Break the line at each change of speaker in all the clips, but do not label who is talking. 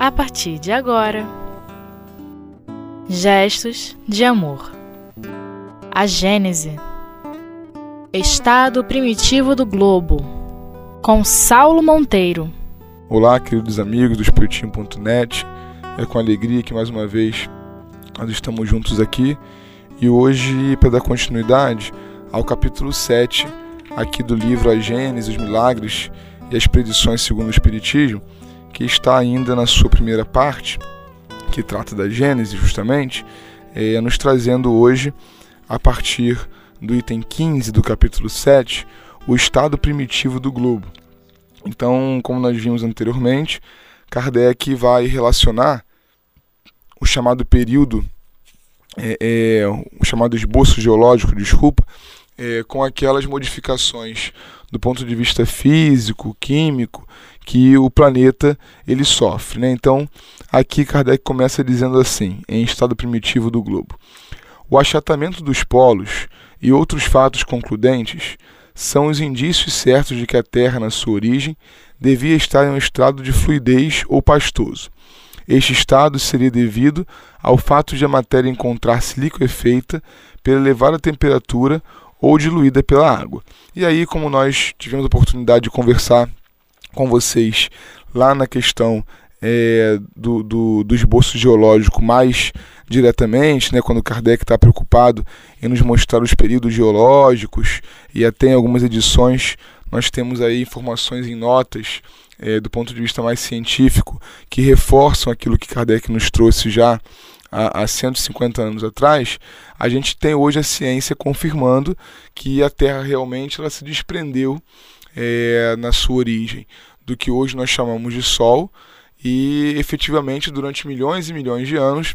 a partir de agora. Gestos de amor. A Gênese. Estado primitivo do globo. Com Saulo Monteiro.
Olá, queridos amigos do Espiritinho.net. É com alegria que mais uma vez nós estamos juntos aqui e hoje, para dar continuidade ao capítulo 7 aqui do livro A Gênese, os Milagres e as Predições segundo o Espiritismo, que está ainda na sua primeira parte, que trata da Gênese justamente, é, nos trazendo hoje, a partir do item 15 do capítulo 7, o estado primitivo do globo. Então, como nós vimos anteriormente, Kardec vai relacionar o chamado período, é, é, o chamado esboço geológico, desculpa, é, com aquelas modificações do ponto de vista físico, químico, que o planeta ele sofre. Né? Então, aqui Kardec começa dizendo assim, em estado primitivo do globo: o achatamento dos polos e outros fatos concludentes são os indícios certos de que a Terra, na sua origem, devia estar em um estado de fluidez ou pastoso. Este estado seria devido ao fato de a matéria encontrar-se liquefeita pela elevada temperatura ou diluída pela água. E aí, como nós tivemos a oportunidade de conversar com vocês lá na questão é, do, do, do esboço geológico mais diretamente, né, quando Kardec está preocupado em nos mostrar os períodos geológicos e até em algumas edições nós temos aí informações em notas é, do ponto de vista mais científico que reforçam aquilo que Kardec nos trouxe já há, há 150 anos atrás, a gente tem hoje a ciência confirmando que a Terra realmente ela se desprendeu é, na sua origem do que hoje nós chamamos de Sol e efetivamente durante milhões e milhões de anos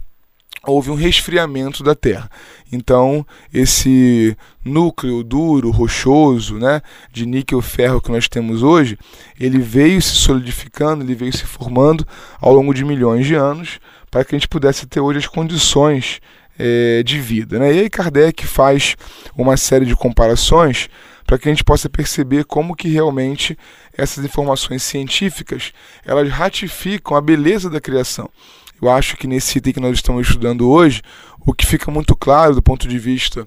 houve um resfriamento da Terra. Então, esse núcleo duro, rochoso, né, de níquel-ferro que nós temos hoje, ele veio se solidificando, ele veio se formando ao longo de milhões de anos para que a gente pudesse ter hoje as condições é, de vida. Né? E aí Kardec faz uma série de comparações para que a gente possa perceber como que realmente essas informações científicas elas ratificam a beleza da criação. Eu acho que nesse item que nós estamos estudando hoje, o que fica muito claro do ponto de vista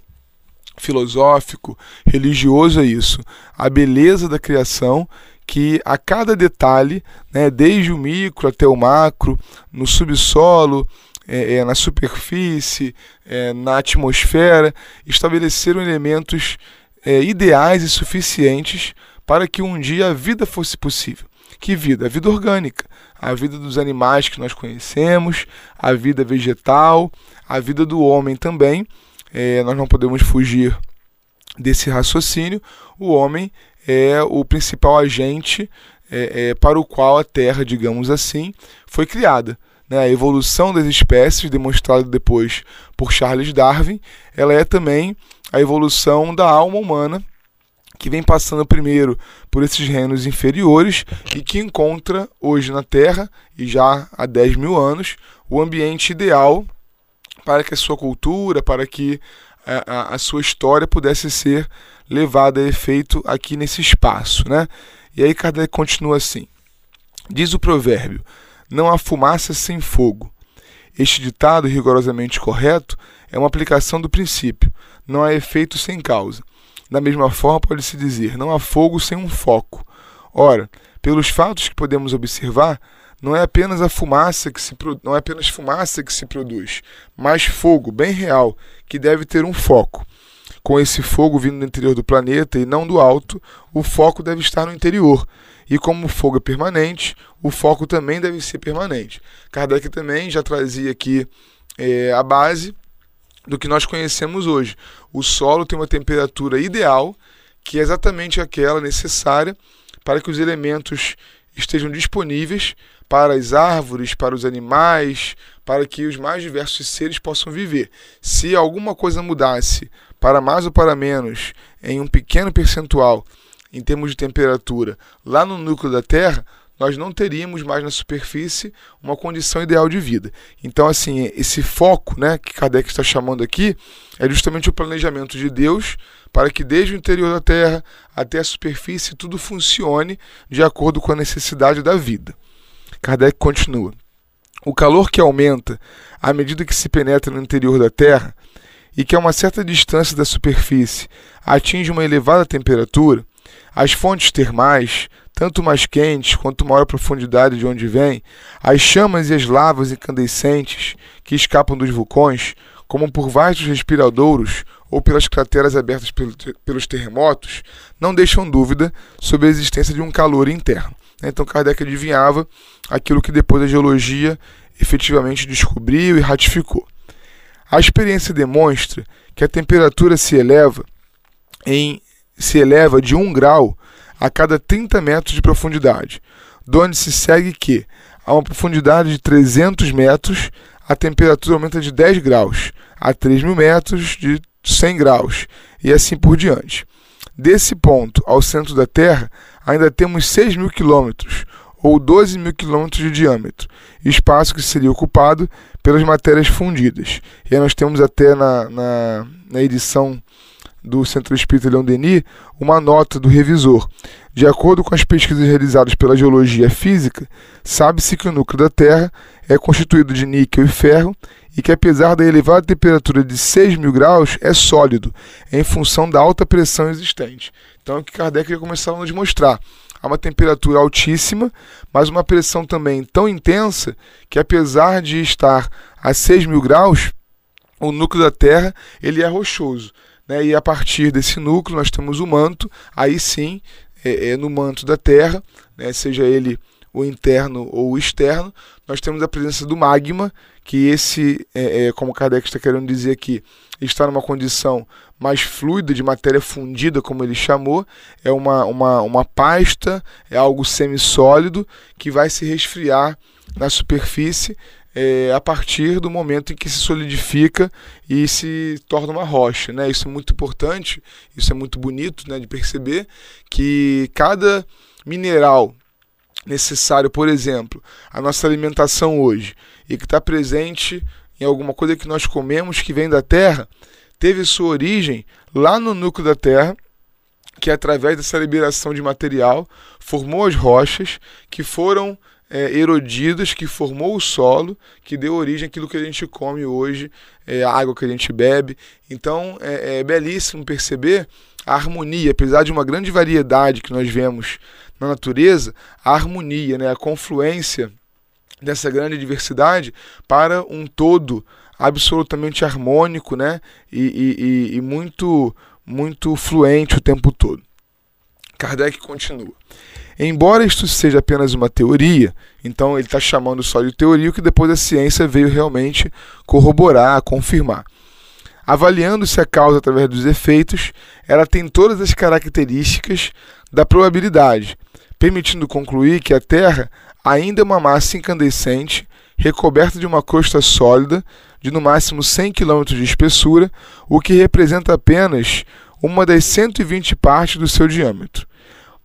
filosófico, religioso é isso, a beleza da criação que a cada detalhe, né, desde o micro até o macro, no subsolo, é, é, na superfície, é, na atmosfera, estabeleceram elementos é, ideais e suficientes para que um dia a vida fosse possível. Que vida? A vida orgânica, a vida dos animais que nós conhecemos, a vida vegetal, a vida do homem também. É, nós não podemos fugir desse raciocínio. O homem é o principal agente é, é, para o qual a Terra, digamos assim, foi criada. Né? A evolução das espécies, demonstrada depois por Charles Darwin, ela é também a evolução da alma humana que vem passando primeiro por esses reinos inferiores e que encontra hoje na Terra, e já há 10 mil anos, o ambiente ideal para que a sua cultura, para que a, a, a sua história pudesse ser levada a efeito aqui nesse espaço. Né? E aí Kardec continua assim: diz o provérbio, não há fumaça sem fogo. Este ditado rigorosamente correto é uma aplicação do princípio, não há efeito sem causa. Da mesma forma, pode-se dizer: não há fogo sem um foco. Ora, pelos fatos que podemos observar, não é apenas a fumaça que se não é apenas fumaça que se produz, mas fogo bem real que deve ter um foco. Com esse fogo vindo do interior do planeta e não do alto, o foco deve estar no interior. E como o fogo é permanente, o foco também deve ser permanente. Kardec também já trazia aqui é, a base do que nós conhecemos hoje. O solo tem uma temperatura ideal, que é exatamente aquela necessária para que os elementos estejam disponíveis para as árvores, para os animais, para que os mais diversos seres possam viver. Se alguma coisa mudasse para mais ou para menos em um pequeno percentual em termos de temperatura lá no núcleo da Terra, nós não teríamos mais na superfície uma condição ideal de vida. Então, assim, esse foco né, que Kardec está chamando aqui é justamente o planejamento de Deus para que desde o interior da Terra até a superfície tudo funcione de acordo com a necessidade da vida. Kardec continua. O calor que aumenta à medida que se penetra no interior da Terra e que a uma certa distância da superfície atinge uma elevada temperatura, as fontes termais, tanto mais quentes quanto maior a profundidade de onde vêm, as chamas e as lavas incandescentes que escapam dos vulcões, como por vastos respiradouros ou pelas crateras abertas pelos terremotos, não deixam dúvida sobre a existência de um calor interno. Então Kardec adivinhava aquilo que depois a geologia efetivamente descobriu e ratificou. A experiência demonstra que a temperatura se eleva em se eleva de 1 grau a cada 30 metros de profundidade, donde se segue que a uma profundidade de 300 metros a temperatura aumenta de 10 graus, a 3 mil metros de 100 graus e assim por diante. Desse ponto ao centro da Terra, ainda temos 6 mil quilômetros, ou 12 mil quilômetros de diâmetro, espaço que seria ocupado pelas matérias fundidas. E aí nós temos até na, na, na edição do Centro Espírita Leão Denis uma nota do revisor. De acordo com as pesquisas realizadas pela geologia física, sabe-se que o núcleo da Terra é constituído de níquel e ferro e que, apesar da elevada temperatura de 6 mil graus, é sólido, em função da alta pressão existente. Então é o que Kardec ia começar a nos mostrar. Há uma temperatura altíssima, mas uma pressão também tão intensa que, apesar de estar a 6 mil graus, o núcleo da Terra ele é rochoso. Né? E a partir desse núcleo nós temos o manto, aí sim, é, é no manto da Terra, né? seja ele o interno ou o externo, nós temos a presença do magma, que esse, é, é, como Kardec está querendo dizer aqui, está numa condição mais fluida, de matéria fundida, como ele chamou, é uma, uma, uma pasta, é algo semissólido que vai se resfriar na superfície é, a partir do momento em que se solidifica e se torna uma rocha. Né? Isso é muito importante, isso é muito bonito né, de perceber que cada mineral necessário, por exemplo, a nossa alimentação hoje e que está presente em alguma coisa que nós comemos que vem da terra, teve sua origem lá no núcleo da terra, que através dessa liberação de material formou as rochas que foram é, erodidas, que formou o solo, que deu origem àquilo que a gente come hoje, é, a água que a gente bebe. Então é, é belíssimo perceber a harmonia, apesar de uma grande variedade que nós vemos na natureza, a harmonia, né, a confluência dessa grande diversidade para um todo absolutamente harmônico né, e, e, e muito, muito fluente o tempo todo. Kardec continua. Embora isto seja apenas uma teoria, então ele está chamando só de teoria, o que depois a ciência veio realmente corroborar, confirmar. Avaliando-se a causa através dos efeitos, ela tem todas as características da probabilidade, permitindo concluir que a Terra ainda é uma massa incandescente recoberta de uma crosta sólida de no máximo 100 km de espessura, o que representa apenas uma das 120 partes do seu diâmetro.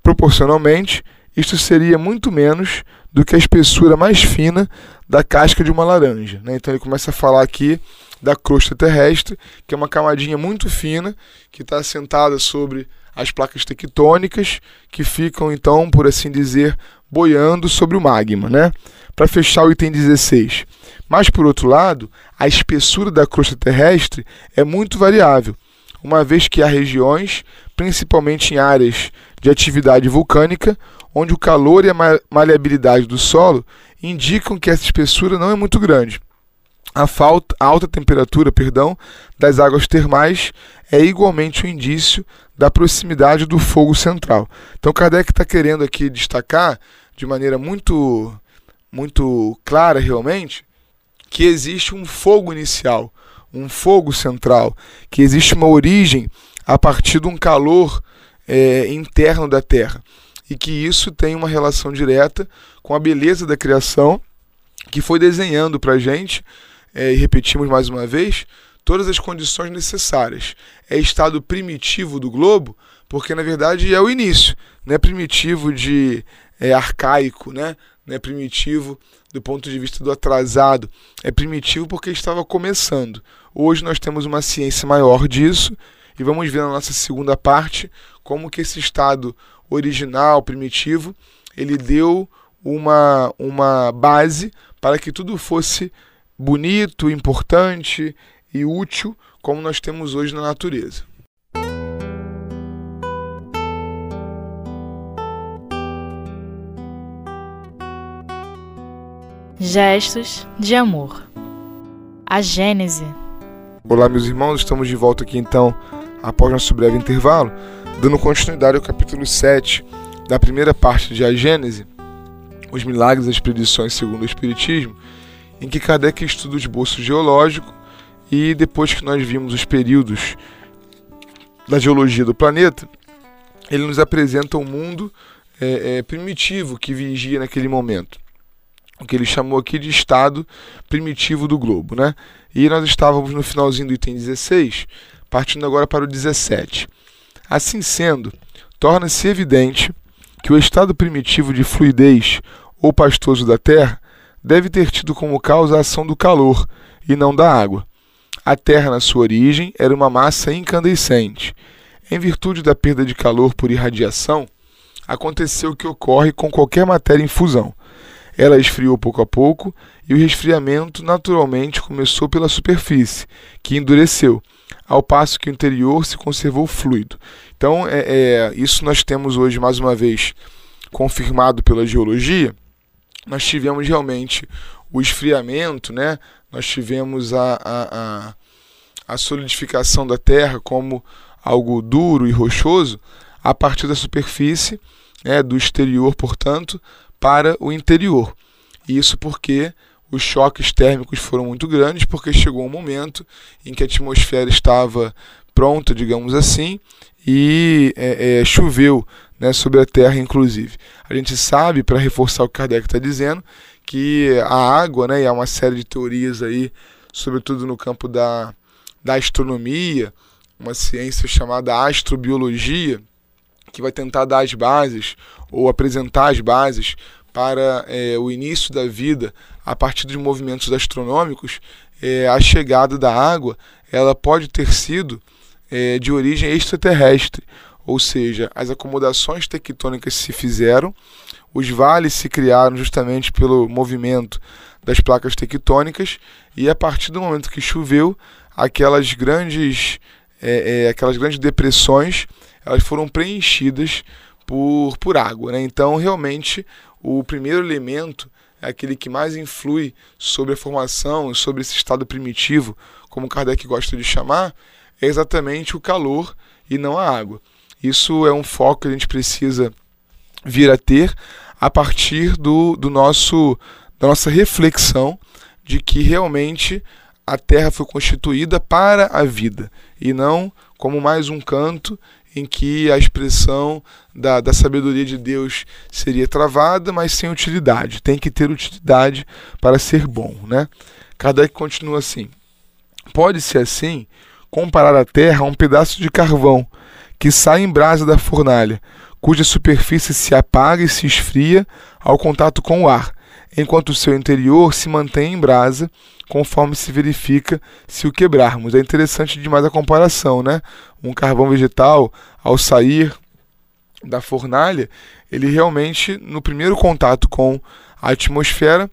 Proporcionalmente, isto seria muito menos do que a espessura mais fina da casca de uma laranja. Né? Então ele começa a falar aqui da crosta terrestre, que é uma camadinha muito fina que está assentada sobre as placas tectônicas que ficam então, por assim dizer, boiando sobre o magma, né? Para fechar o item 16. Mas por outro lado, a espessura da crosta terrestre é muito variável, uma vez que há regiões, principalmente em áreas de atividade vulcânica, onde o calor e a maleabilidade do solo indicam que essa espessura não é muito grande. A, falta, a alta temperatura perdão, das águas termais é igualmente um indício da proximidade do fogo central. Então Kardec está querendo aqui destacar de maneira muito, muito clara realmente que existe um fogo inicial, um fogo central, que existe uma origem a partir de um calor é, interno da Terra e que isso tem uma relação direta com a beleza da criação que foi desenhando para a gente é, e repetimos mais uma vez, todas as condições necessárias. É estado primitivo do globo, porque na verdade é o início, não é primitivo de é, arcaico, né? não é primitivo do ponto de vista do atrasado, é primitivo porque estava começando. Hoje nós temos uma ciência maior disso e vamos ver na nossa segunda parte como que esse estado original, primitivo, ele deu uma, uma base para que tudo fosse bonito, importante e útil, como nós temos hoje na natureza.
Gestos de amor. A Gênese.
Olá, meus irmãos, estamos de volta aqui então, após nosso breve intervalo, dando continuidade ao capítulo 7 da primeira parte de A Gênese, os milagres das predições segundo o Espiritismo, em que Kardec estuda o esboço geológico e depois que nós vimos os períodos da geologia do planeta, ele nos apresenta um mundo é, é, primitivo que vigia naquele momento o que ele chamou aqui de estado primitivo do globo, né? E nós estávamos no finalzinho do item 16, partindo agora para o 17. Assim sendo, torna-se evidente que o estado primitivo de fluidez ou pastoso da Terra deve ter tido como causa a ação do calor e não da água. A Terra, na sua origem, era uma massa incandescente. Em virtude da perda de calor por irradiação, aconteceu o que ocorre com qualquer matéria em fusão ela esfriou pouco a pouco e o resfriamento naturalmente começou pela superfície, que endureceu, ao passo que o interior se conservou fluido. Então, é, é, isso nós temos hoje, mais uma vez, confirmado pela geologia. Nós tivemos realmente o esfriamento, né? nós tivemos a, a, a, a solidificação da Terra como algo duro e rochoso a partir da superfície, né, do exterior, portanto, para o interior. Isso porque os choques térmicos foram muito grandes, porque chegou um momento em que a atmosfera estava pronta, digamos assim, e é, é, choveu né, sobre a Terra, inclusive. A gente sabe, para reforçar o que Kardec está dizendo, que a água, né, e há uma série de teorias aí, sobretudo no campo da, da astronomia, uma ciência chamada astrobiologia, que vai tentar dar as bases ou apresentar as bases para é, o início da vida a partir dos movimentos astronômicos, é, a chegada da água ela pode ter sido é, de origem extraterrestre, ou seja, as acomodações tectônicas se fizeram, os vales se criaram justamente pelo movimento das placas tectônicas e a partir do momento que choveu, aquelas grandes, é, é, aquelas grandes depressões elas foram preenchidas por, por água. Né? Então, realmente, o primeiro elemento é aquele que mais influi sobre a formação, sobre esse estado primitivo, como Kardec gosta de chamar, é exatamente o calor e não a água. Isso é um foco que a gente precisa vir a ter a partir do, do nosso, da nossa reflexão de que realmente a Terra foi constituída para a vida e não como mais um canto em que a expressão da, da sabedoria de Deus seria travada, mas sem utilidade. Tem que ter utilidade para ser bom. Né? Kardec continua assim: pode-se assim comparar a terra a um pedaço de carvão que sai em brasa da fornalha, cuja superfície se apaga e se esfria ao contato com o ar, enquanto o seu interior se mantém em brasa conforme se verifica se o quebrarmos. É interessante demais a comparação, né? Um carvão vegetal, ao sair da fornalha, ele realmente, no primeiro contato com a atmosfera,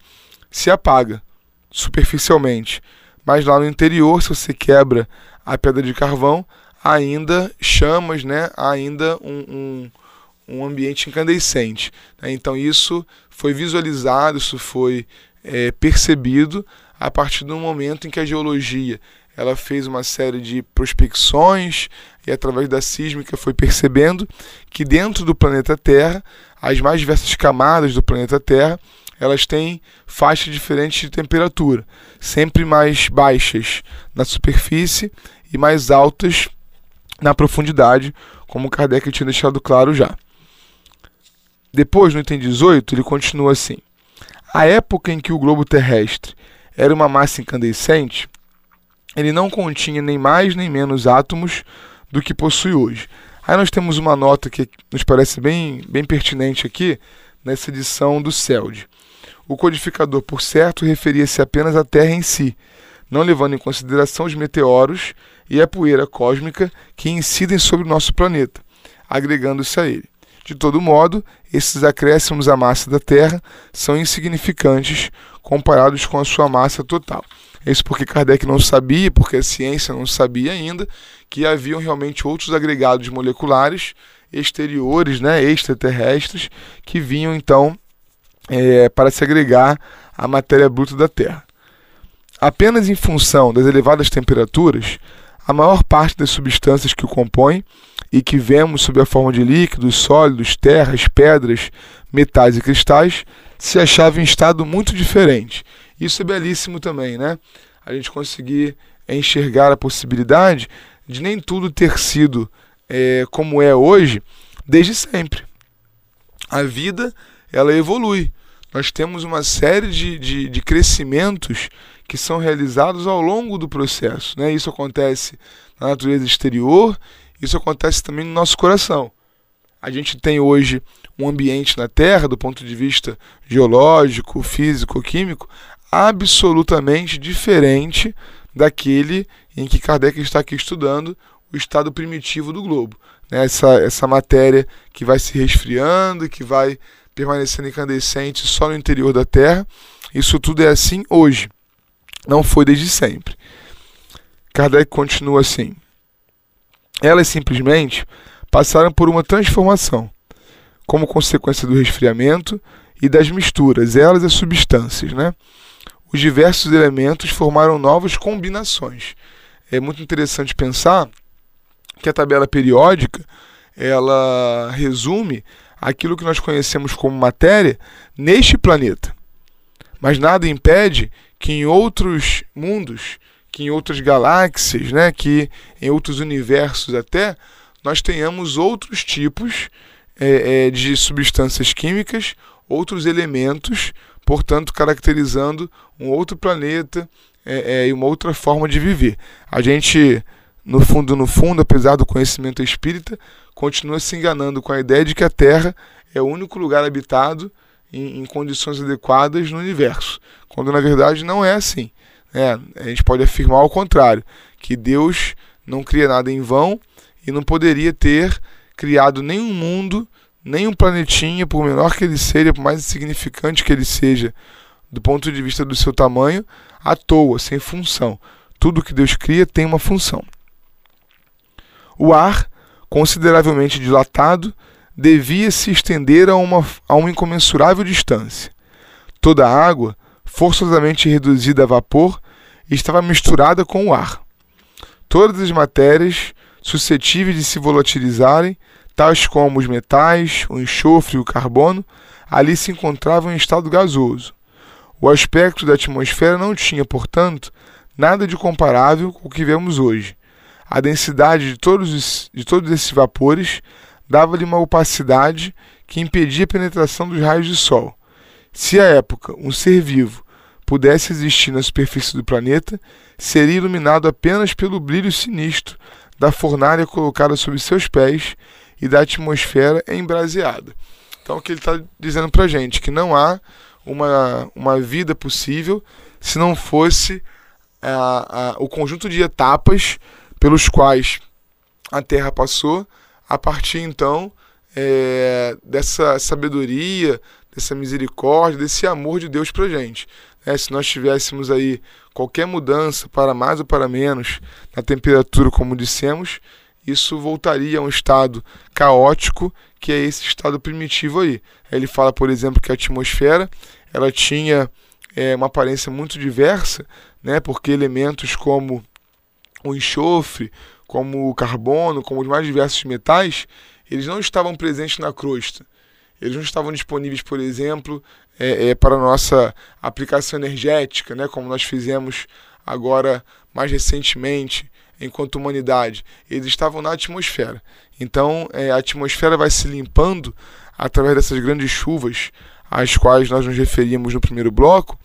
se apaga superficialmente. Mas lá no interior, se você quebra a pedra de carvão, ainda chamas, né? ainda um, um, um ambiente incandescente. Né? Então isso foi visualizado, isso foi é, percebido a partir do momento em que a geologia ela fez uma série de prospecções e através da sísmica foi percebendo que dentro do planeta Terra, as mais diversas camadas do planeta Terra, elas têm faixas diferentes de temperatura, sempre mais baixas na superfície e mais altas na profundidade, como Kardec tinha deixado claro já. Depois, no item 18, ele continua assim: A época em que o globo terrestre era uma massa incandescente, ele não continha nem mais nem menos átomos do que possui hoje. Aí nós temos uma nota que nos parece bem, bem pertinente aqui, nessa edição do CELD. O codificador, por certo, referia-se apenas à Terra em si, não levando em consideração os meteoros e a poeira cósmica que incidem sobre o nosso planeta, agregando-se a ele. De todo modo, esses acréscimos à massa da Terra são insignificantes comparados com a sua massa total. Isso porque Kardec não sabia, porque a ciência não sabia ainda, que haviam realmente outros agregados moleculares exteriores, né, extraterrestres, que vinham então é, para se agregar à matéria bruta da Terra. Apenas em função das elevadas temperaturas, a maior parte das substâncias que o compõem e que vemos sob a forma de líquidos, sólidos, terras, pedras, metais e cristais se achava em estado muito diferente. Isso é belíssimo também, né? A gente conseguir enxergar a possibilidade de nem tudo ter sido é, como é hoje desde sempre. A vida ela evolui. Nós temos uma série de, de, de crescimentos que são realizados ao longo do processo. Né? Isso acontece na natureza exterior, isso acontece também no nosso coração. A gente tem hoje um ambiente na Terra, do ponto de vista geológico, físico, químico, absolutamente diferente daquele em que Kardec está aqui estudando o estado primitivo do globo. Né? Essa, essa matéria que vai se resfriando, que vai permanecendo incandescente só no interior da Terra. Isso tudo é assim hoje. Não foi desde sempre. Kardec continua assim. Elas simplesmente passaram por uma transformação, como consequência do resfriamento e das misturas, elas as substâncias, né? Os diversos elementos formaram novas combinações. É muito interessante pensar que a tabela periódica ela resume aquilo que nós conhecemos como matéria neste planeta. Mas nada impede que em outros mundos, que em outras galáxias, né, que em outros universos até, nós tenhamos outros tipos é, é, de substâncias químicas, outros elementos, portanto, caracterizando um outro planeta é, é e uma outra forma de viver. A gente no fundo, no fundo, apesar do conhecimento espírita, continua se enganando com a ideia de que a Terra é o único lugar habitado em, em condições adequadas no universo, quando na verdade não é assim. É, a gente pode afirmar o contrário, que Deus não cria nada em vão e não poderia ter criado nenhum mundo, nem um planetinha, por menor que ele seja, por mais insignificante que ele seja, do ponto de vista do seu tamanho, à toa, sem função. Tudo que Deus cria tem uma função. O ar, consideravelmente dilatado, devia se estender a uma, a uma incomensurável distância. Toda a água, forçosamente reduzida a vapor, estava misturada com o ar. Todas as matérias suscetíveis de se volatilizarem, tais como os metais, o enxofre e o carbono, ali se encontravam em estado gasoso. O aspecto da atmosfera não tinha, portanto, nada de comparável com o que vemos hoje. A densidade de todos, de todos esses vapores dava-lhe uma opacidade que impedia a penetração dos raios de sol. Se à época um ser vivo pudesse existir na superfície do planeta, seria iluminado apenas pelo brilho sinistro da fornalha colocada sob seus pés e da atmosfera embraseada. Então, o que ele está dizendo para a gente? Que não há uma, uma vida possível se não fosse a, a, o conjunto de etapas pelos quais a Terra passou, a partir então é, dessa sabedoria, dessa misericórdia, desse amor de Deus para gente. É, se nós tivéssemos aí qualquer mudança para mais ou para menos na temperatura, como dissemos, isso voltaria a um estado caótico, que é esse estado primitivo aí. Ele fala, por exemplo, que a atmosfera ela tinha é, uma aparência muito diversa, né, porque elementos como o enxofre, como o carbono, como os mais diversos metais, eles não estavam presentes na crosta. Eles não estavam disponíveis, por exemplo, é, é, para nossa aplicação energética, né, como nós fizemos agora mais recentemente, enquanto humanidade. Eles estavam na atmosfera. Então, é, a atmosfera vai se limpando através dessas grandes chuvas às quais nós nos referimos no primeiro bloco,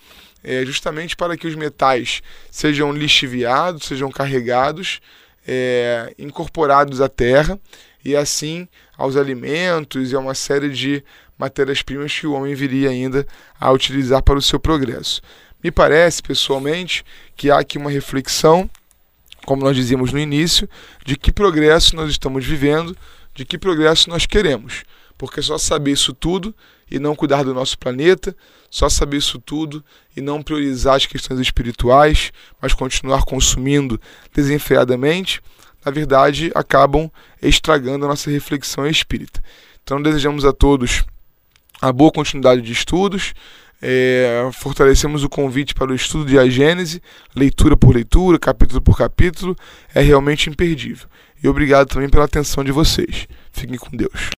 é, justamente para que os metais sejam lixiviados, sejam carregados, é, incorporados à terra e assim aos alimentos e a uma série de matérias-primas que o homem viria ainda a utilizar para o seu progresso. Me parece, pessoalmente, que há aqui uma reflexão, como nós dizíamos no início, de que progresso nós estamos vivendo, de que progresso nós queremos. Porque só saber isso tudo e não cuidar do nosso planeta, só saber isso tudo e não priorizar as questões espirituais, mas continuar consumindo desenfreadamente, na verdade acabam estragando a nossa reflexão espírita. Então desejamos a todos a boa continuidade de estudos. É, fortalecemos o convite para o estudo de a Gênese, leitura por leitura, capítulo por capítulo, é realmente imperdível. E obrigado também pela atenção de vocês. Fiquem com Deus.